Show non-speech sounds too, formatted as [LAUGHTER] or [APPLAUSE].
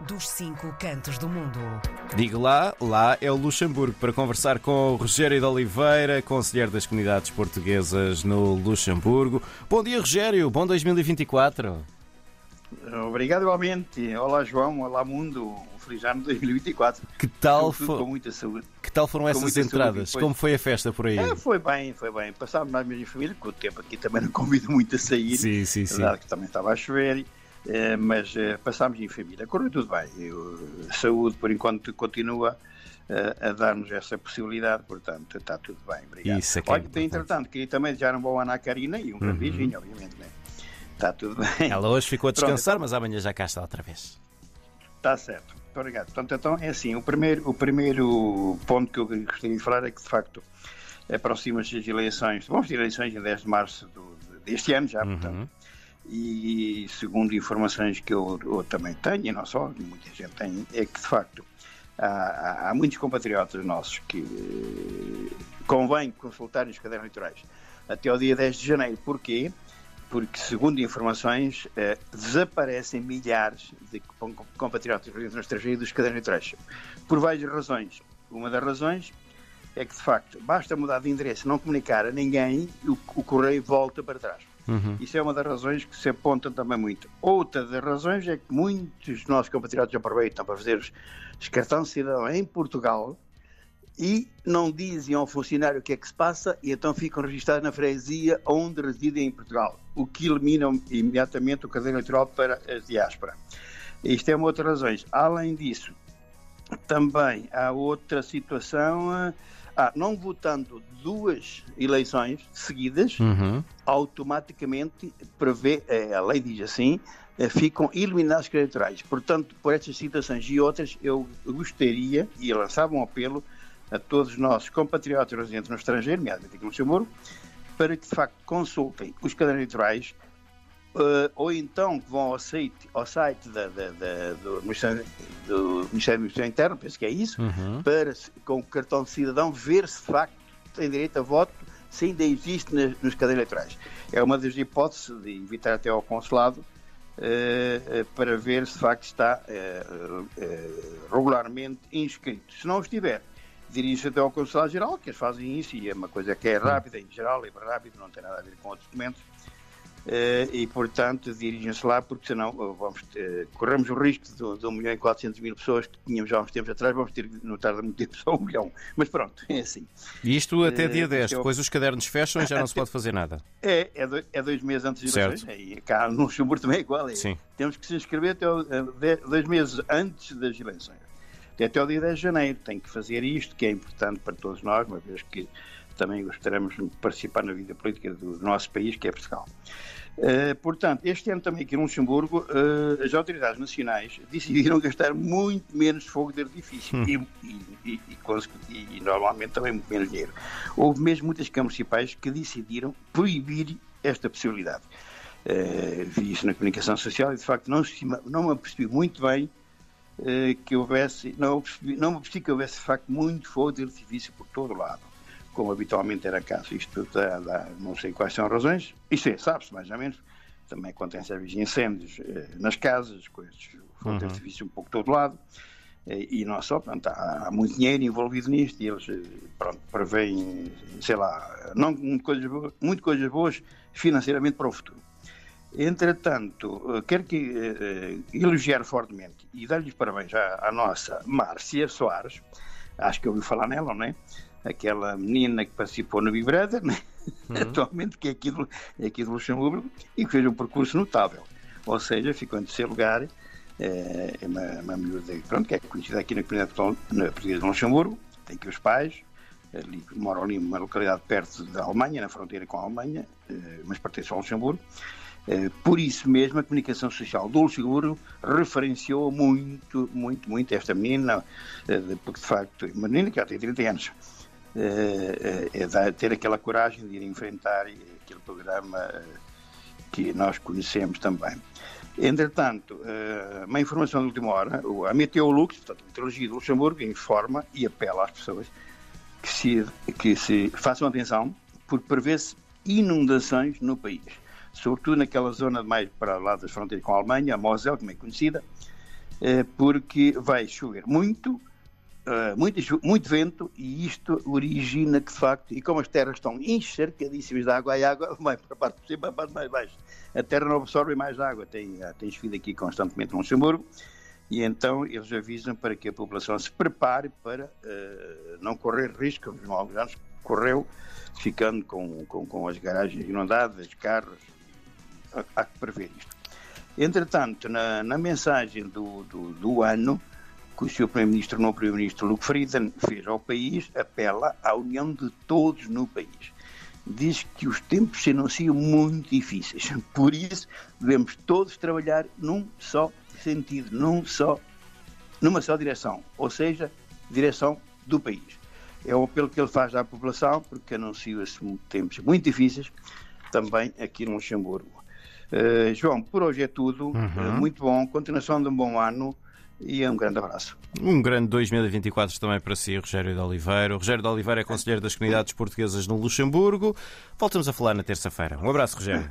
dos cinco cantos do mundo. Digo lá, lá é o Luxemburgo, para conversar com o Rogério de Oliveira, conselheiro das comunidades portuguesas no Luxemburgo. Bom dia, Rogério, bom 2024. Obrigado igualmente. Olá, João, olá, mundo. Um feliz ano 2024. Que tal, Com muita saúde. que tal foram essas muita saúde, entradas? Como foi a festa por aí? É, foi bem, foi bem. Passámos mais minha família, porque o tempo aqui também não [LAUGHS] convido muito a sair. Sim, sim, sim. Verdade que também estava a chover, eh, mas eh, passámos em família. Correu tudo bem. Eu, saúde, por enquanto, continua eh, a dar-nos essa possibilidade, portanto, está tudo bem. Obrigado. Isso é que é Olha, importante. entretanto, queria também desejar um bom ano à Karina e um grande Uhum. beijinho, obviamente, né? Está tudo bem. Ela hoje ficou a Pronto. descansar, mas amanhã já cá está outra vez. Está certo. Muito obrigado. Portanto, então, é assim, o primeiro, o primeiro ponto que eu gostaria de falar é que, de facto, aproximam-se as eleições, vamos ter eleições em 10 de março do- deste ano já, Uhum. E segundo informações que eu, eu também tenho, e não só, muita gente tem, é que, de facto, há, há- muitos compatriotas nossos que eh, convém consultarem os cadernos eleitorais até ao dia 10 de janeiro. Porquê? porque, segundo informações, eh, desaparecem milhares de com- com- compatriotas no estrangeiro dos cadernos eleitorais. Por várias razões. Uma das razões é que, de facto, basta mudar de endereço, não comunicar a ninguém, o, o correio volta para trás. Uhum. Isso é uma das razões que se apontam também muito. Outra das razões é que muitos dos nossos compatriotas aproveitam para fazer os, cartões de cidadão em Portugal e não dizem ao funcionário o que é que se passa e então ficam registados na freguesia onde residem em Portugal, o que elimina imediatamente o caderno eleitoral para a diáspora. Isto é uma outra razão. Além disso, também há outra situação. Ah, não votando duas eleições seguidas, Uhum. automaticamente prevê, eh, a lei diz assim, eh, ficam eliminados eleitorais. Portanto, por estas situações e outras, eu gostaria, e lançava um apelo a todos os nossos compatriotas residentes no estrangeiro, nomeadamente aqui no Luxemburgo, para que de facto consultem os cadernos eleitorais eh, ou então que vão ao site, ao site da- da- da- do, Ministério, do Ministério do Ministério Interno, penso que é isso, Uhum. para, com o cartão de cidadão, ver se de facto tem direito a voto, se ainda existe nas- nos cadernos eleitorais. É uma das hipóteses de evitar até ao consulado eh, eh, para ver se de facto está regularmente inscrito. Se não estiver, dirige-se até ao Consulado Geral, que eles fazem isso e é uma coisa que é rápida, em geral, é rápido, não tem nada a ver com outros documentos. Eh, e, portanto, dirigem-se lá, porque senão eh, vamos ter- corremos o risco de, de 1 milhão e 400 mil pessoas que tínhamos há uns tempos atrás, vamos ter que não tarda muito tempo só um milhão. Mas pronto, é assim. E isto até Eh, dia 10, isto é depois os cadernos fecham e já não se pode fazer nada. [LAUGHS] É, é, dois, é dois meses antes Certo. eleições. E cá no Luxemburgo também é igual. é. Sim. Temos que se inscrever até eh, de- dois meses antes das eleições. Até o dia 10 de janeiro. Tem que fazer isto, que é importante para todos nós, uma vez que também gostaríamos de participar na vida política do nosso país, que é Portugal. Eh, portanto, este ano também aqui no Luxemburgo, eh, as autoridades nacionais decidiram gastar muito menos fogo de artifício e, e- e- e e- normalmente também muito menos dinheiro. Houve mesmo muitas câmaras municipais que decidiram proibir esta possibilidade. Eh, vi isso na comunicação social e de facto não, não me apercebi muito bem que houvesse, não, não me apercebi que houvesse de facto muito fogo de artifício por todo o lado, como habitualmente era caso. Isto dá, dá- não sei quais são as razões, isto é, sabe-se mais ou menos, também acontece às vezes incêndios eh, nas casas, com estes fogo de Uhum. artifício um pouco todo lado, eh, e não só, portanto, há, há muito dinheiro envolvido nisto e eles, eh, pronto, prevêem, sei lá, não muito coisas, boas, muito coisas boas financeiramente para o futuro. Entretanto, eh, quero que, eh, eh, elogiar fortemente e dar-lhes parabéns à, à nossa Márcia Soares, acho que ouviu falar nela, não é? Aquela menina que participou no Big Brother, né? [LAUGHS] atualmente, que é aqui, do, é aqui do Luxemburgo, e que fez um percurso notável. Ou seja, ficou em terceiro lugar, eh, é uma, uma miúda pronto, que é conhecida aqui na comunidade na portuguesa de Luxemburgo, tem aqui os pais, ali, moram ali numa localidade perto da Alemanha, na fronteira com a Alemanha, eh, mas pertence ao Luxemburgo. Eh, Por isso mesmo, a comunicação social do Luxemburgo referenciou muito, muito, muito esta menina, eh, porque de facto, é uma menina que já tem 30 anos, eh, é ter aquela coragem de ir enfrentar aquele programa que nós conhecemos também. Entretanto, uma informação de última hora, a Meteolux, portanto, a Meteorologia do Luxemburgo, informa e apela às pessoas que se, que se façam atenção, porque prevê-se inundações no país, sobretudo naquela zona mais para lá das fronteiras com a Alemanha, a Mosel, como é conhecida, porque vai chover muito, muito, muito vento e isto origina que de facto, e como as terras estão encharcadíssimas de água, a água [LAUGHS] vai para a parte de cima, para a parte mais baixa. A terra não absorve mais água, tem, tem chovido aqui constantemente no Luxemburgo, e então eles avisam para que a população se prepare para uh, não correr risco, como alguns anos correu, ficando com, com, com as garagens inundadas, carros, há, que prever isto. Entretanto, na, na mensagem do, do, do, ano, que o Sr. Primeiro-Ministro, o novo Primeiro-Ministro Luke Frieden, fez ao país, apela à união de todos no país. Diz que os tempos se anunciam muito difíceis. [LAUGHS] Por isso, devemos todos trabalhar num só sentido, num só, numa só direção, ou seja, direção do país. É o apelo que ele faz à população, porque anuncia-se tempos muito difíceis, também aqui no Luxemburgo. Uh, João, por hoje é tudo. Uhum. Uh, muito bom, continuação de um bom ano e um grande abraço. Um grande 2024 também para si, Rogério de Oliveira. O Rogério de Oliveira é conselheiro das comunidades portuguesas no Luxemburgo. Voltamos a falar na terça-feira. Um abraço, Rogério.